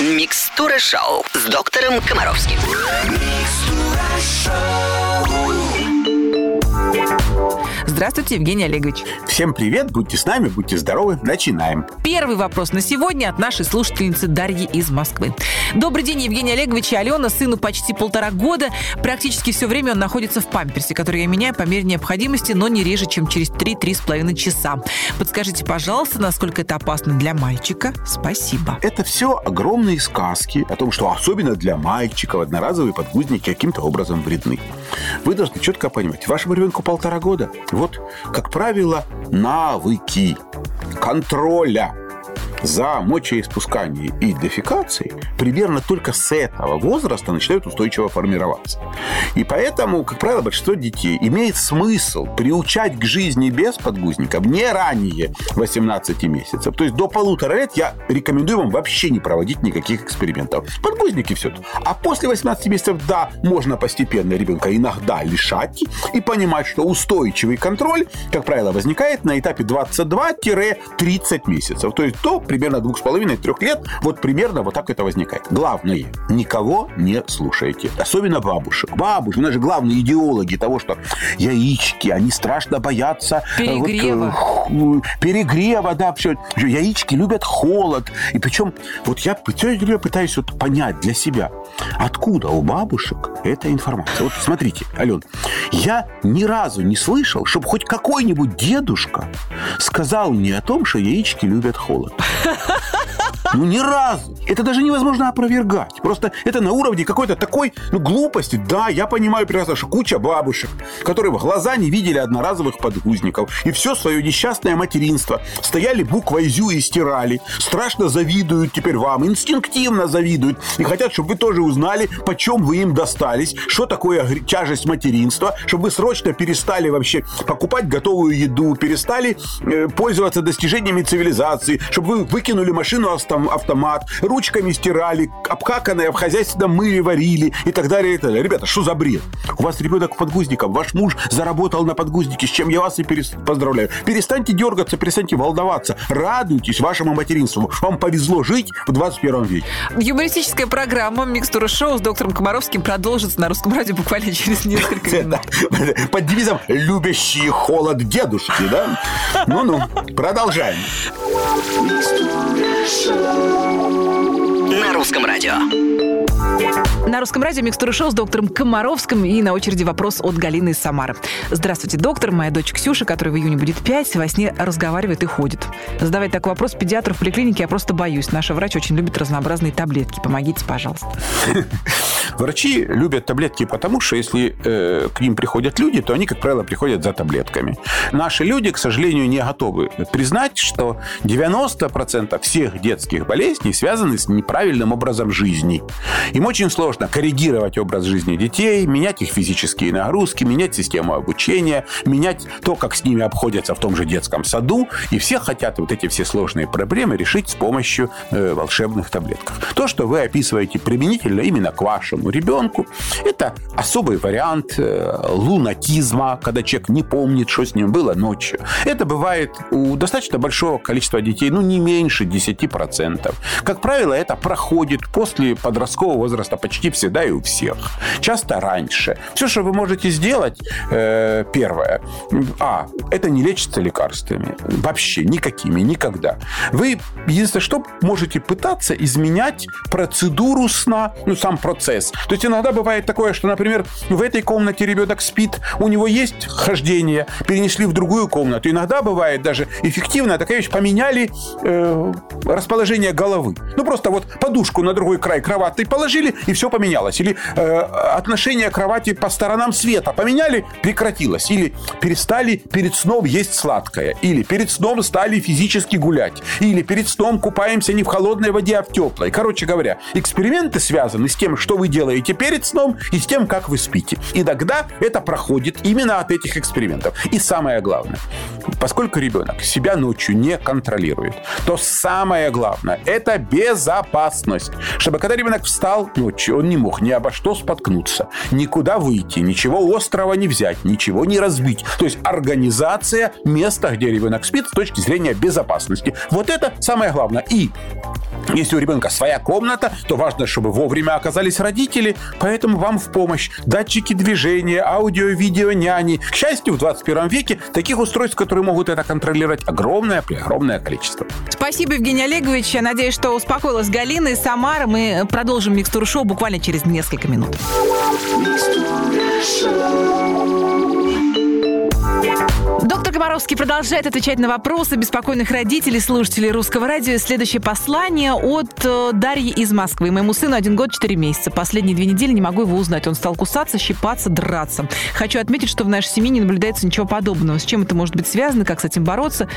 Микстура шоу с доктором Комаровским. Здравствуйте, Евгений Олегович. Всем привет, будьте с нами, будьте здоровы, начинаем. Первый вопрос на сегодня от нашей слушательницы Дарьи из Москвы. Добрый день, Евгений Олегович и Алена. Сыну почти полтора года. Практически все время он находится в памперсе, который я меняю по мере необходимости, но не реже, чем через 3-3,5 часа. Подскажите, пожалуйста, насколько это опасно для мальчика? Спасибо. Это все огромные сказки о том, что особенно для мальчиков одноразовые подгузники каким-то образом вредны. Вы должны четко понимать, вашему ребенку полтора года. Как правило, навыки контроля за мочеиспускание и дефекацией примерно только с этого возраста начинают устойчиво формироваться. И поэтому, как правило, большинство детей имеет смысл приучать к жизни без подгузников не ранее 18 месяцев. То есть до полутора лет я рекомендую вам вообще не проводить никаких экспериментов. Подгузники все. А после 18 месяцев, да, можно постепенно ребенка иногда лишать и понимать, что устойчивый контроль, как правило, возникает на этапе 22-30 месяцев. То есть до примерно двух с половиной, трех лет, вот примерно вот так это возникает. Главное, никого не слушайте. Особенно бабушек. Бабушек, у нас же главные идеологи того, что яички, они страшно боятся... Перегрева. Вот, э, перегрева, да, все. Яички любят холод. И причем, вот я пытаюсь вот понять для себя, откуда у бабушек эта информация. Вот смотрите, Ален, я ни разу не слышал, чтобы хоть какой-нибудь дедушка сказал мне о том, что яички любят холод. Ну, ни разу. Это даже невозможно опровергать. Просто это на уровне какой-то такой ну, глупости. Да, я понимаю прекрасно, что куча бабушек, которые в глаза не видели одноразовых подгузников, и все свое несчастное материнство стояли буквой «зю» и стирали, страшно завидуют теперь вам, инстинктивно завидуют, и хотят, чтобы вы тоже узнали, почем вы им достались, что такое тяжесть материнства, чтобы вы срочно перестали вообще покупать готовую еду, перестали э, пользоваться достижениями цивилизации, чтобы вы выкинули машину автомат, ручками стирали, обкаканное в хозяйственном мыле варили и так далее, и так далее. Ребята, что за бред? У вас ребенок подгузником, ваш муж заработал на подгузнике, с чем я вас и перес... поздравляю. Перестаньте дергаться, перестаньте волноваться, радуйтесь вашему материнству. Вам повезло жить в 21 веке. Юмористическая программа «Микстура шоу» с доктором Комаровским продолжится на русском радио буквально через несколько минут. Под девизом «Любящие холод дедушки», да? Ну-ну, продолжаем. На русском радио. На русском радио «Микстура шоу» с доктором Комаровским. И на очереди вопрос от Галины из Самары. Здравствуйте, доктор. Моя дочь Ксюша, которой в июне будет 5, во сне разговаривает и ходит. Задавать такой вопрос педиатру в поликлинике я просто боюсь. Наша врач очень любит разнообразные таблетки. Помогите, пожалуйста. Врачи любят таблетки потому, что если э, к ним приходят люди, то они, как правило, приходят за таблетками. Наши люди, к сожалению, не готовы признать, что 90% всех детских болезней связаны с неправильным образом жизни. Им очень сложно коррегировать образ жизни детей, менять их физические нагрузки, менять систему обучения, менять то, как с ними обходятся в том же детском саду. И все хотят вот эти все сложные проблемы решить с помощью э, волшебных таблетков. То, что вы описываете применительно именно к вашему ребенку, это особый вариант э, лунатизма, когда человек не помнит, что с ним было ночью. Это бывает у достаточно большого количества детей, ну, не меньше 10%. Как правило, это проходит после подросткового возраста почти всегда и у всех. Часто раньше. Все, что вы можете сделать, э, первое, а, это не лечится лекарствами. Вообще никакими, никогда. Вы, единственное, что можете пытаться изменять процедуру сна, ну, сам процесс. То есть иногда бывает такое, что, например, в этой комнате ребенок спит, у него есть хождение, перенесли в другую комнату. Иногда бывает даже эффективно такая вещь, поменяли э, расположение головы. Ну, просто вот подушку на другой край кровати положили, и все поменялось. Или э, отношение кровати по сторонам света поменяли, прекратилось. Или перестали перед сном есть сладкое. Или перед сном стали физически гулять. Или перед сном купаемся не в холодной воде, а в теплой. Короче говоря, эксперименты связаны с тем, что вы делаете перед сном, и с тем, как вы спите. И тогда это проходит именно от этих экспериментов. И самое главное, поскольку ребенок себя ночью не контролирует, то самое главное – это безопасность. Чтобы когда ребенок встал ночью, он не мог ни обо что споткнуться, никуда выйти, ничего острого не взять, ничего не разбить. То есть организация места, где ребенок спит с точки зрения безопасности. Вот это самое главное. И Если у ребенка своя комната, то важно, чтобы вовремя оказались родители, поэтому вам в помощь датчики движения, аудио, видео, няни. К счастью, в 21 веке таких устройств, которые могут это контролировать, огромное, огромное количество. Спасибо, Евгений Олегович. Я надеюсь, что успокоилась Галина из Самары. Мы продолжим микстуру шоу буквально через несколько минут. Доктор Комаровский продолжает отвечать на вопросы беспокойных родителей, слушателей русского радио. Следующее послание от э, Дарьи из Москвы. Моему сыну один год четыре месяца. Последние две недели не могу его узнать. Он стал кусаться, щипаться, драться. Хочу отметить, что в нашей семье не наблюдается ничего подобного. С чем это может быть связано, как с этим бороться?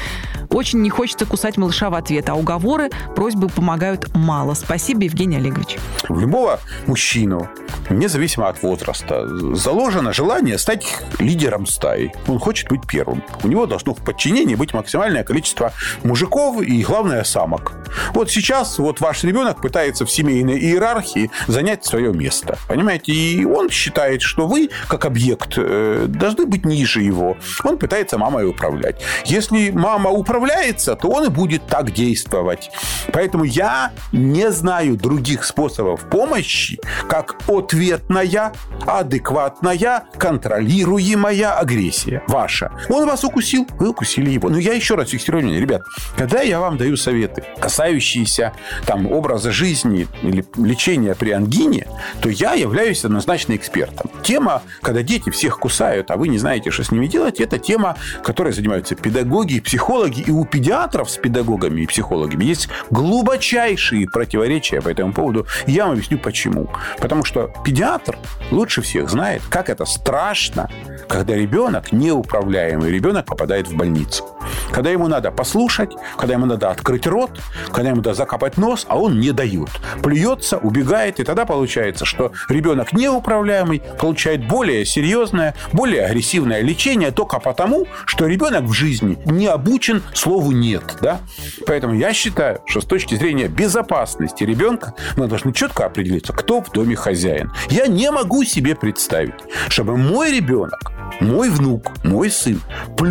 Очень не хочется кусать малыша в ответ, а уговоры, просьбы помогают мало. Спасибо, Евгений Олегович. В любого мужчину, независимо от возраста, заложено желание стать лидером стаи. Он хочет быть первым. У него должно в подчинении быть максимальное количество мужиков и, главное, самок. Вот сейчас вот ваш ребенок пытается в семейной иерархии занять свое место. Понимаете? И он считает, что вы, как объект, э, должны быть ниже его. Он пытается мамой управлять. Если мама управляется, то он и будет так действовать. Поэтому я не знаю других способов помощи, как ответная, адекватная, контролируемая агрессия ваша. Он вас укусил, вы укусили его. Но я еще раз фиксирую. Ребят, когда я вам даю советы, касающиеся там, образа жизни или лечения при ангине, то я являюсь однозначно экспертом. Тема, когда дети всех кусают, а вы не знаете, что с ними делать, это тема, которой занимаются педагоги, психологи. И у педиатров с педагогами и психологами есть глубочайшие противоречия по этому поводу. Я вам объясню, почему. Потому что педиатр лучше всех знает, как это страшно, когда ребенок, неуправляемый ребенок, попадает в больницу. Когда ему надо послушать, когда ему надо открыть рот, когда ему надо закопать нос, а он не дает. Плюется, убегает, и тогда получается, что ребенок неуправляемый получает более серьезное, более агрессивное лечение только потому, что ребенок в жизни не обучен слову «нет». Да? Поэтому я считаю, что с точки зрения безопасности ребенка мы должны четко определиться, кто в доме хозяин. Я не могу себе представить, чтобы мой ребенок, мой внук, мой сын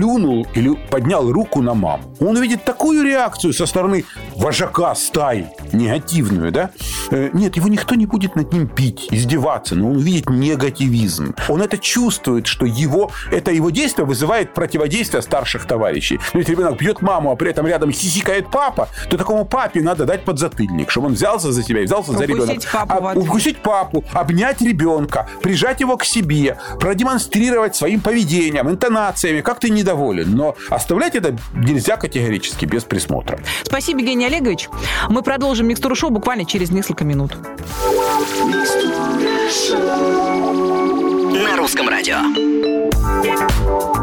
плюнул или поднял руку на маму. Он увидит такую реакцию со стороны вожака стаи, негативную, да? Э, нет, его никто не будет над ним пить, издеваться, но он увидит негативизм. Он это чувствует, что его, это его действие вызывает противодействие старших товарищей. Но если ребенок бьет маму, а при этом рядом хихикает папа, то такому папе надо дать подзатыльник, чтобы он взялся за себя и взялся за ребенка. Папу а, укусить папу, обнять ребенка, прижать его к себе, продемонстрировать своим поведением, интонациями, как ты недоволен. Но оставлять это нельзя категорически без присмотра. Спасибо, Евгений Олегович. Мы продолжим микстуру шоу буквально через несколько минут. На русском радио.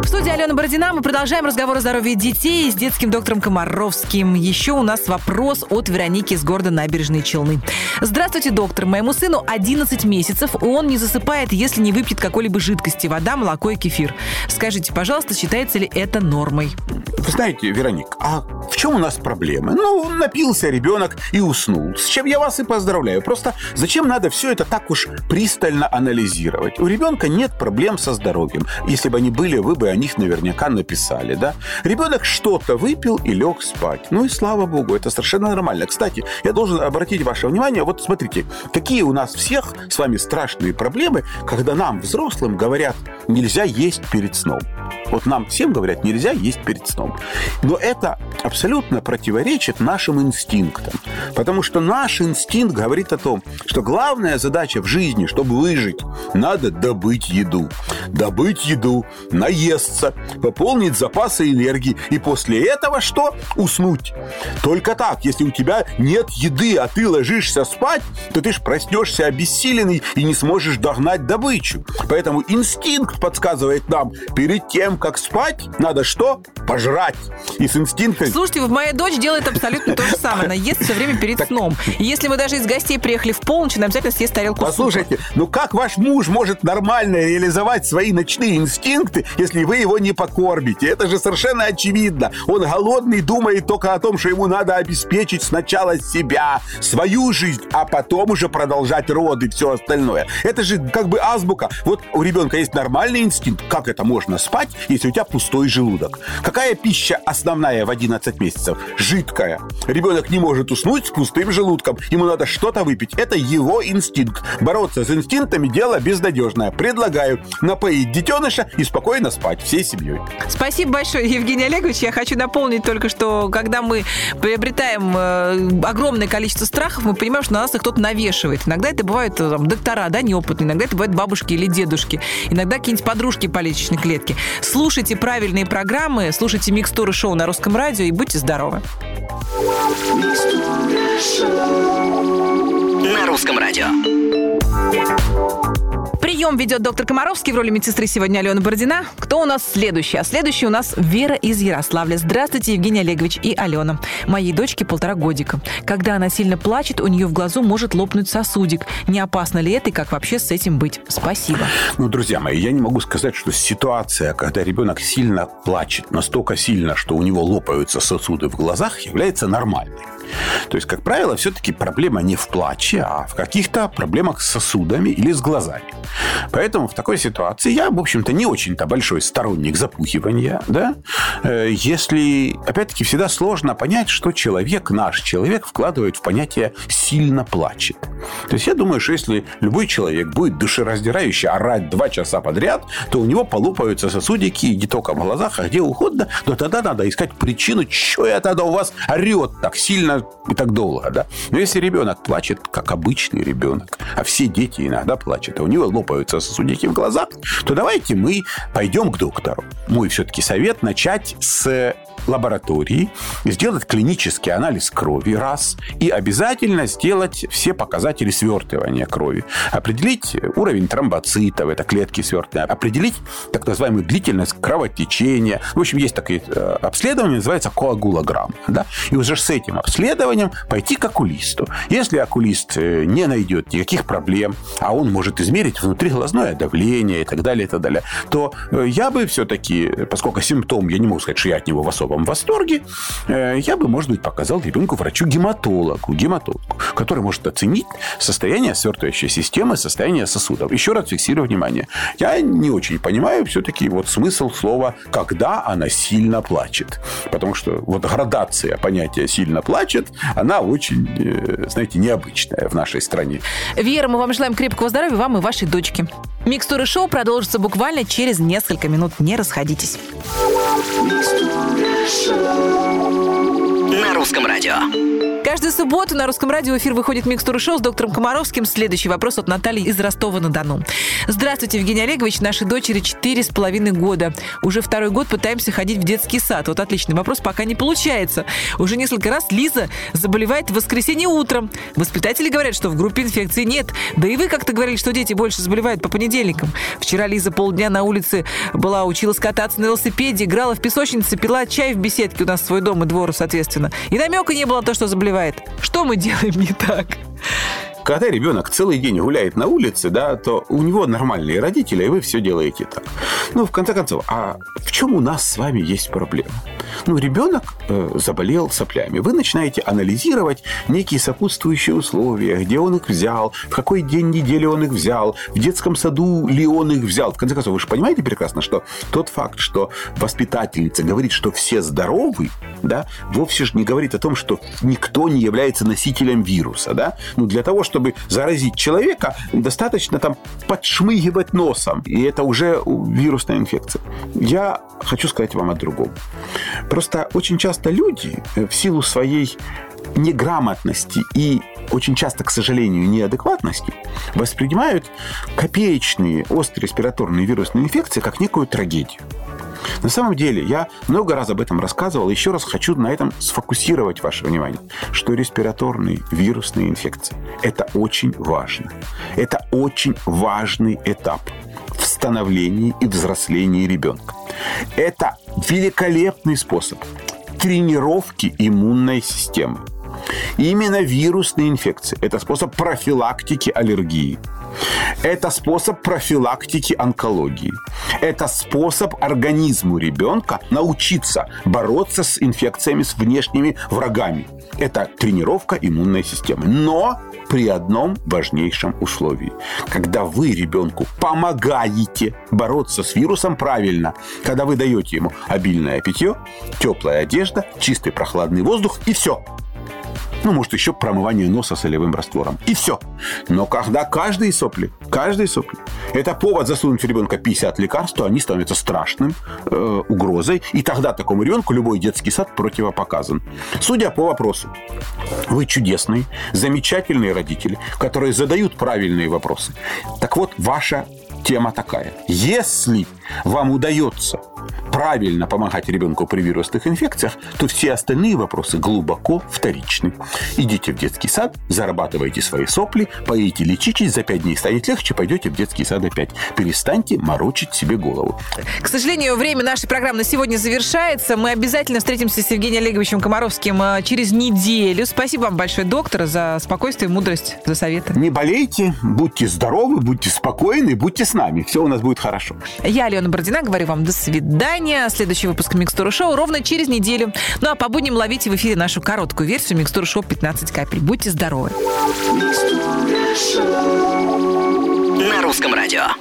В студии Алена Бородина мы продолжаем разговор о здоровье детей с детским доктором Комаровским. Еще у нас вопрос от Вероники из города Набережной Челны. Здравствуйте, доктор. Моему сыну 11 месяцев, он не засыпает, если не выпьет какой-либо жидкости, вода, молоко и кефир. Скажите, пожалуйста, считается ли это нормой? Вы знаете, Вероник, а в чем у нас проблемы? Ну, напился ребенок и уснул. С чем я вас и поздравляю. Просто зачем надо все это так уж пристально анализировать? У ребенка нет проблем со здоровьем. Если бы они были, вы бы них наверняка написали, да? Ребенок что-то выпил и лег спать. Ну и слава богу, это совершенно нормально. Кстати, я должен обратить ваше внимание, вот смотрите, какие у нас всех с вами страшные проблемы, когда нам, взрослым, говорят, нельзя есть перед сном. Вот нам всем говорят, нельзя есть перед сном. Но это абсолютно противоречит нашим инстинктам. Потому что наш инстинкт говорит о том, что главная задача в жизни, чтобы выжить, надо добыть еду. Добыть еду, наесться, пополнить запасы энергии. И после этого что? Уснуть. Только так. Если у тебя нет еды, а ты ложишься спать, то ты ж проснешься обессиленный и не сможешь догнать добычу. Поэтому инстинкт подсказывает нам, перед тем, как спать, надо что? Пожрать. И с инстинктом... Слушайте, моя дочь делает абсолютно то же самое. Она ест все время перед сном. И если мы даже из гостей приехали в полночь, она обязательно съест тарелку Послушайте, ну как ваш муж может нормально реализовать свои ночные инстинкты, если вы его не покормите? Это же совершенно очевидно. Он голодный, думает только о том, что ему надо обеспечить сначала себя, свою жизнь, а потом уже продолжать роды и все остальное. Это же как бы азбука. Вот у ребенка есть нормальный инстинкт, как это можно спать, если у тебя пустой желудок. Какая пища основная в 11 месяцев? Жидкая. Ребенок не может уснуть с пустым желудком. Ему надо что-то выпить. Это его инстинкт. Бороться с инстинктами – дело безнадежное. Предлагаю напоить детеныша и спокойно спать всей семьей. Спасибо большое, Евгений Олегович. Я хочу напомнить только, что когда мы приобретаем э, огромное количество страхов, мы понимаем, что на нас их кто-то навешивает. Иногда это бывают э, там, доктора, да, неопытные, иногда это бывают бабушки или дедушки, иногда какие-нибудь подружки по личной клетке. Слушайте правильные программы, слушайте микстуры шоу на русском радио и будьте здоровы. На русском радио. Прием ведет доктор Комаровский в роли медсестры сегодня Алена Бородина. Кто у нас следующий? А следующий у нас Вера из Ярославля. Здравствуйте, Евгений Олегович и Алена. Моей дочке полтора годика. Когда она сильно плачет, у нее в глазу может лопнуть сосудик. Не опасно ли это и как вообще с этим быть? Спасибо. Ну, друзья мои, я не могу сказать, что ситуация, когда ребенок сильно плачет, настолько сильно, что у него лопаются сосуды в глазах, является нормальной. То есть, как правило, все-таки проблема не в плаче, а в каких-то проблемах с сосудами или с глазами. Поэтому в такой ситуации я, в общем-то, не очень-то большой сторонник запухивания. Да? Э, если, опять-таки, всегда сложно понять, что человек, наш человек, вкладывает в понятие «сильно плачет». То есть я думаю, что если любой человек будет душераздирающе орать два часа подряд, то у него полупаются сосудики не только в глазах, а где угодно, то тогда надо искать причину, что я тогда у вас орет так сильно и так долго. Да? Но если ребенок плачет, как обычный ребенок, а все дети иногда плачут, а у него лопаются сосудики в глазах, то давайте мы пойдем к доктору. Мой все-таки совет начать с лаборатории, сделать клинический анализ крови раз и обязательно сделать все показатели свертывания крови. Определить уровень тромбоцитов, это клетки свертывания, определить так называемую длительность кровотечения. В общем, есть такое э, обследование, называется коагулограмма. Да? И уже с этим обследованием пойти к окулисту. Если окулист э, не найдет никаких проблем, а он может измерить внутриглазное давление и так далее, и так далее, то э, я бы все-таки, поскольку симптом, я не могу сказать, что я от него в особом восторге, я бы, может быть, показал ребенку врачу-гематологу, гематологу, который может оценить состояние свертывающей системы, состояние сосудов. Еще раз фиксирую внимание. Я не очень понимаю все-таки вот смысл слова «когда она сильно плачет». Потому что вот градация понятия «сильно плачет», она очень, э, знаете, необычная в нашей стране. Вера, мы вам желаем крепкого здоровья, вам и вашей дочке. Микстуры шоу продолжится буквально через несколько минут. Не расходитесь. На русском радио. Каждую субботу на русском радио эфир выходит «Микстура шоу» с доктором Комаровским. Следующий вопрос от Натальи из Ростова-на-Дону. Здравствуйте, Евгений Олегович. Нашей дочери четыре с половиной года. Уже второй год пытаемся ходить в детский сад. Вот отличный вопрос, пока не получается. Уже несколько раз Лиза заболевает в воскресенье утром. Воспитатели говорят, что в группе инфекции нет. Да и вы как-то говорили, что дети больше заболевают по понедельникам. Вчера Лиза полдня на улице была, училась кататься на велосипеде, играла в песочнице, пила чай в беседке у нас свой дом и двор, соответственно. И намека не было на то, что заболевает заболевает. Что мы делаем не так? когда ребенок целый день гуляет на улице, да, то у него нормальные родители, и вы все делаете так. Ну, в конце концов, а в чем у нас с вами есть проблема? Ну, ребенок э, заболел соплями. Вы начинаете анализировать некие сопутствующие условия, где он их взял, в какой день недели он их взял, в детском саду ли он их взял. В конце концов, вы же понимаете прекрасно, что тот факт, что воспитательница говорит, что все здоровы, да, вовсе же не говорит о том, что никто не является носителем вируса, да. Ну, для того, чтобы заразить человека, достаточно там подшмыгивать носом, и это уже вирусная инфекция. Я хочу сказать вам о другом. Просто очень часто люди в силу своей неграмотности и очень часто, к сожалению, неадекватности воспринимают копеечные острые респираторные вирусные инфекции как некую трагедию. На самом деле, я много раз об этом рассказывал, еще раз хочу на этом сфокусировать ваше внимание, что респираторные вирусные инфекции – это очень важно. Это очень важный этап в становлении и взрослении ребенка. Это великолепный способ тренировки иммунной системы. Именно вирусные инфекции. Это способ профилактики аллергии. Это способ профилактики онкологии. Это способ организму ребенка научиться бороться с инфекциями, с внешними врагами. Это тренировка иммунной системы. Но при одном важнейшем условии. Когда вы ребенку помогаете бороться с вирусом правильно, когда вы даете ему обильное питье, теплая одежда, чистый прохладный воздух и все – ну, может, еще промывание носа солевым раствором. И все. Но когда каждые сопли, каждые сопли, это повод засунуть в ребенка 50 лекарств, то они становятся страшным э, угрозой. И тогда такому ребенку любой детский сад противопоказан. Судя по вопросу, вы чудесные, замечательные родители, которые задают правильные вопросы. Так вот, ваша тема такая. Если вам удается правильно помогать ребенку при вирусных инфекциях, то все остальные вопросы глубоко вторичны. Идите в детский сад, зарабатывайте свои сопли, поедете лечитесь, за пять дней станет легче, пойдете в детский сад опять. Перестаньте морочить себе голову. К сожалению, время нашей программы на сегодня завершается. Мы обязательно встретимся с Евгением Олеговичем Комаровским э, через неделю. Спасибо вам большое, доктор, за спокойствие, мудрость, за советы. Не болейте, будьте здоровы, будьте спокойны, будьте с нами. Все у нас будет хорошо. Я, Алена Бородина, говорю вам до свидания. Следующий выпуск Микстуры Шоу ровно через неделю. Ну а по будням ловите в эфире нашу короткую версию Микстуры Шоу 15 капель. Будьте здоровы. На русском радио.